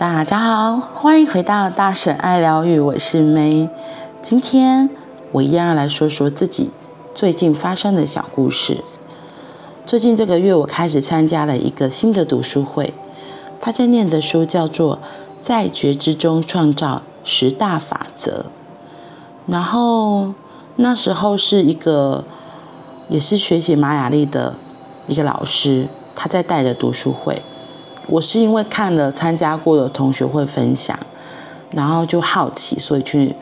大家好，欢迎回到大婶爱疗愈，我是 May。今天我一样要来说说自己最近发生的小故事。最近这个月，我开始参加了一个新的读书会，他在念的书叫做《在觉知中创造十大法则》。然后那时候是一个也是学习玛雅历的一个老师，他在带着读书会。我是因为看了参加过的同学会分享，然后就好奇，所以去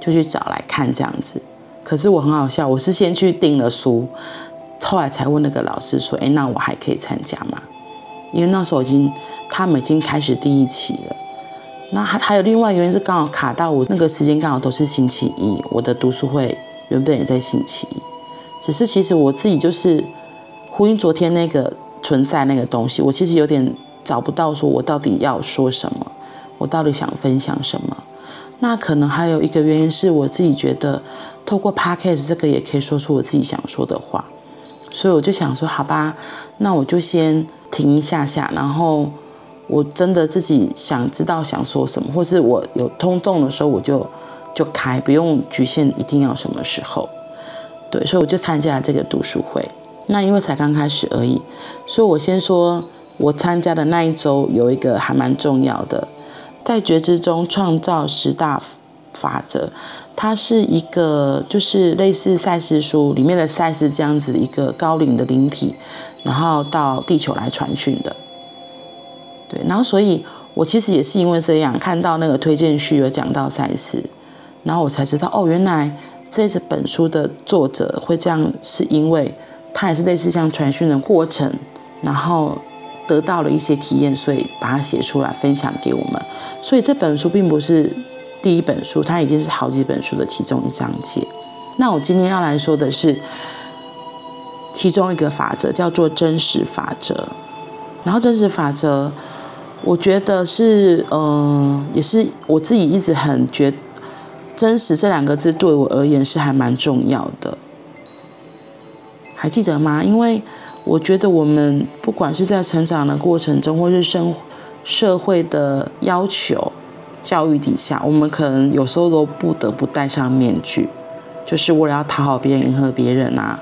就去找来看这样子。可是我很好笑，我是先去订了书，后来才问那个老师说：“哎，那我还可以参加吗？”因为那时候已经他们已经开始第一期了。那还还有另外原因是刚好卡到我那个时间刚好都是星期一，我的读书会原本也在星期一，只是其实我自己就是呼应昨天那个存在那个东西，我其实有点。找不到说我到底要说什么，我到底想分享什么？那可能还有一个原因是我自己觉得，透过 Podcast 这个也可以说出我自己想说的话，所以我就想说，好吧，那我就先停一下下，然后我真的自己想知道想说什么，或是我有通动的时候，我就就开，不用局限一定要什么时候。对，所以我就参加了这个读书会。那因为才刚开始而已，所以我先说。我参加的那一周有一个还蛮重要的，在觉知中创造十大法则，它是一个就是类似赛斯书里面的赛斯这样子一个高龄的灵体，然后到地球来传讯的。对，然后所以我其实也是因为这样看到那个推荐序有讲到赛斯，然后我才知道哦，原来这本书的作者会这样，是因为他也是类似像传讯的过程，然后。得到了一些体验，所以把它写出来分享给我们。所以这本书并不是第一本书，它已经是好几本书的其中一章节。那我今天要来说的是其中一个法则，叫做真实法则。然后真实法则，我觉得是，嗯、也是我自己一直很觉真实这两个字对我而言是还蛮重要的。还记得吗？因为我觉得我们不管是在成长的过程中，或是生社会的要求、教育底下，我们可能有时候都不得不戴上面具，就是为了要讨好别人、迎合别人啊。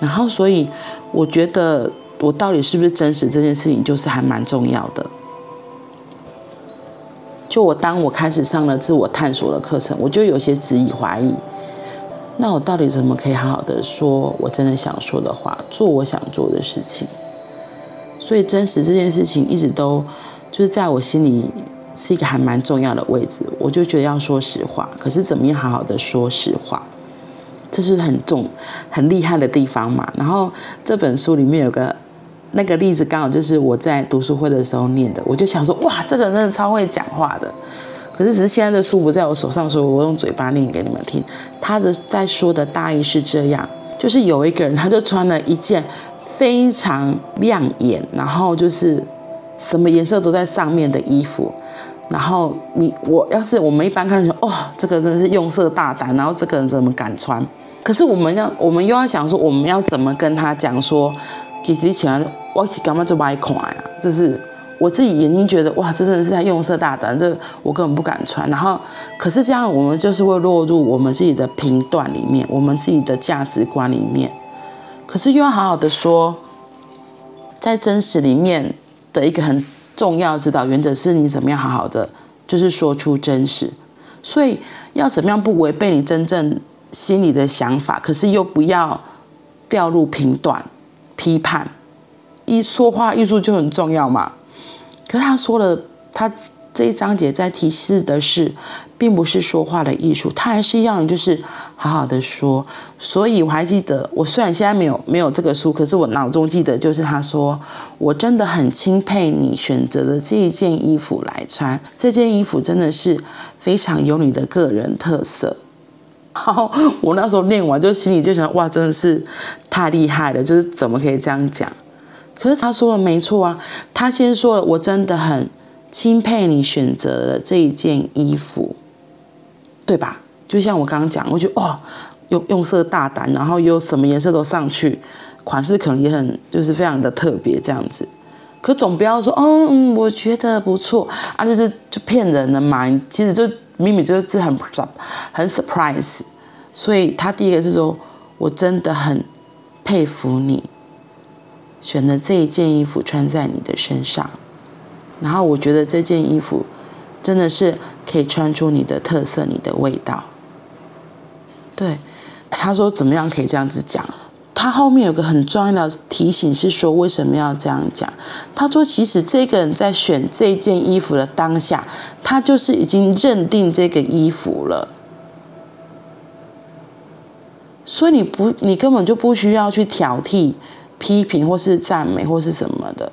然后，所以我觉得我到底是不是真实这件事情，就是还蛮重要的。就我当我开始上了自我探索的课程，我就有些质疑、怀疑。那我到底怎么可以好好的说我真的想说的话，做我想做的事情？所以真实这件事情一直都就是在我心里是一个还蛮重要的位置。我就觉得要说实话，可是怎么样好好的说实话，这是很重很厉害的地方嘛。然后这本书里面有个那个例子，刚好就是我在读书会的时候念的，我就想说哇，这个人真的超会讲话的。可是只是现在的书不在我手上，所以我用嘴巴念给你们听。他的在说的大意是这样：就是有一个人，他就穿了一件非常亮眼，然后就是什么颜色都在上面的衣服。然后你我要是我们一般看说，哦，这个真的是用色大胆，然后这个人怎么敢穿？可是我们要，我们又要想说，我们要怎么跟他讲说，其实你喜欢我是干嘛就买款啊，就是。我自己眼睛觉得哇，真的是在用色大胆，这我根本不敢穿。然后，可是这样我们就是会落入我们自己的评断里面，我们自己的价值观里面。可是又要好好的说，在真实里面的一个很重要指导原则是你怎么样好好的，就是说出真实。所以要怎么样不违背你真正心里的想法，可是又不要掉入评断、批判。一说话艺术就很重要嘛。可是他说了，他这一章节在提示的是，并不是说话的艺术，他还是一样，就是好好的说。所以我还记得，我虽然现在没有没有这个书，可是我脑中记得，就是他说，我真的很钦佩你选择的这一件衣服来穿，这件衣服真的是非常有你的个人特色。好，我那时候念完，就心里就想，哇，真的是太厉害了，就是怎么可以这样讲？可是他说的没错啊，他先说了，我真的很钦佩你选择了这一件衣服，对吧？就像我刚刚讲，我觉得哇，用用色大胆，然后又什么颜色都上去，款式可能也很就是非常的特别这样子。可总不要说，哦，嗯，我觉得不错啊，就是就骗人的嘛。其实就明明就是很很 surprise，所以他第一个是说，我真的很佩服你，选择这一件衣服穿在你的身上，然后我觉得这件衣服真的是可以穿出你的特色，你的味道。对，他说怎么样可以这样子讲？他后面有个很重要的提醒是说，为什么要这样讲？他说，其实这个人在选这件衣服的当下，他就是已经认定这个衣服了，所以你不，你根本就不需要去挑剔、批评或是赞美或是什么的。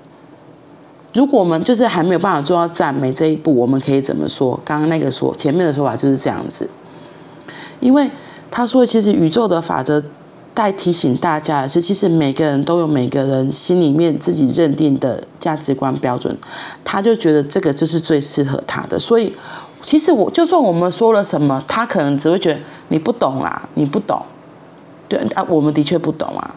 如果我们就是还没有办法做到赞美这一步，我们可以怎么说？刚刚那个说前面的说法就是这样子，因为他说，其实宇宙的法则。在提醒大家的是，其实每个人都有每个人心里面自己认定的价值观标准，他就觉得这个就是最适合他的。所以，其实我就算我们说了什么，他可能只会觉得你不懂啦，你不懂。对啊，我们的确不懂啊。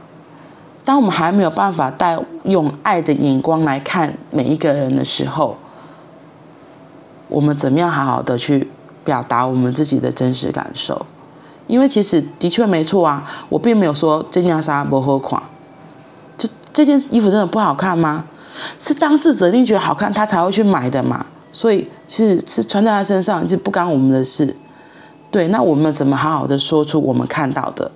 当我们还没有办法带用爱的眼光来看每一个人的时候，我们怎么样好好的去表达我们自己的真实感受？因为其实的确没错啊，我并没有说这件纱不好看，这这件衣服真的不好看吗？是当事者一定觉得好看，他才会去买的嘛。所以是是穿在他身上，是不干我们的事。对，那我们怎么好好的说出我们看到的？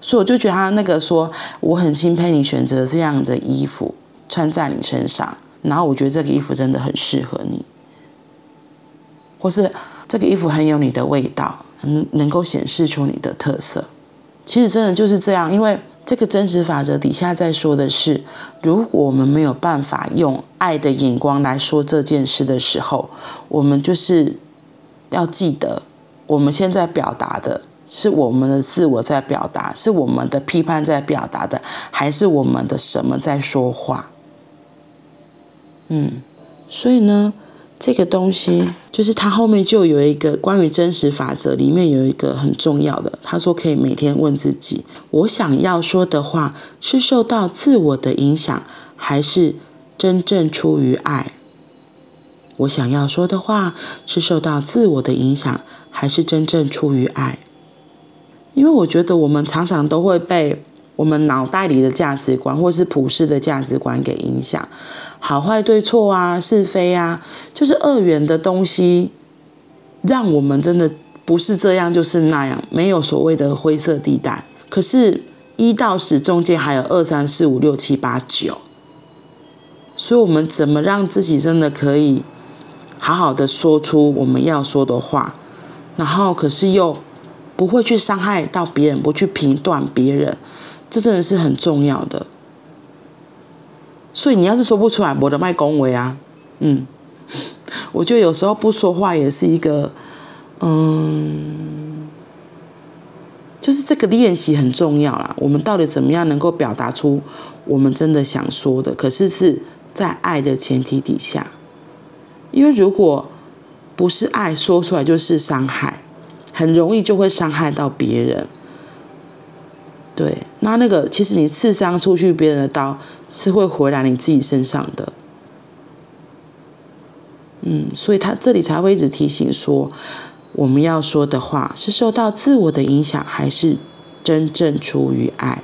所以我就觉得他那个说，我很钦佩你选择这样的衣服穿在你身上，然后我觉得这个衣服真的很适合你，或是这个衣服很有你的味道。能能够显示出你的特色，其实真的就是这样。因为这个真实法则底下在说的是，如果我们没有办法用爱的眼光来说这件事的时候，我们就是要记得，我们现在表达的是我们的自我在表达，是我们的批判在表达的，还是我们的什么在说话？嗯，所以呢，这个东西就是它后面就有一个关于真实法则，里面有一个很重要的，他说可以每天问自己：我想要说的话是受到自我的影响，还是真正出于爱？我想要说的话是受到自我的影响，还是真正出于爱？因为我觉得我们常常都会被我们脑袋里的价值观，或是普世的价值观给影响。好坏对错啊，是非啊，就是二元的东西，让我们真的不是这样就是那样，没有所谓的灰色地带。可是，一到十中间还有二三四五六七八九，所以我们怎么让自己真的可以好好的说出我们要说的话，然后可是又不会去伤害到别人，不去评断别人，这真的是很重要的。所以你要是说不出来，我的麦恭维啊，嗯，我觉得有时候不说话也是一个，嗯，就是这个练习很重要啦。我们到底怎么样能够表达出我们真的想说的？可是是在爱的前提底下，因为如果不是爱，说出来就是伤害，很容易就会伤害到别人。对，那那个其实你刺伤出去别人的刀是会回来你自己身上的，嗯，所以他这里才会一直提醒说，我们要说的话是受到自我的影响，还是真正出于爱？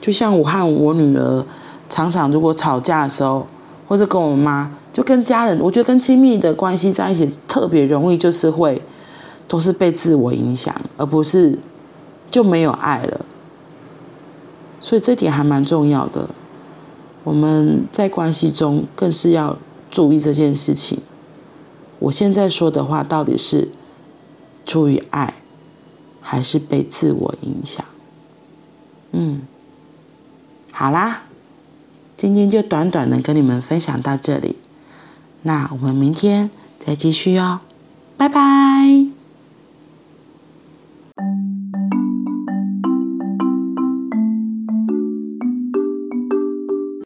就像我和我女儿常常如果吵架的时候，或者跟我妈，就跟家人，我觉得跟亲密的关系在一起特别容易，就是会都是被自我影响，而不是。就没有爱了，所以这点还蛮重要的。我们在关系中更是要注意这件事情。我现在说的话到底是出于爱，还是被自我影响？嗯，好啦，今天就短短的跟你们分享到这里，那我们明天再继续哦，拜拜。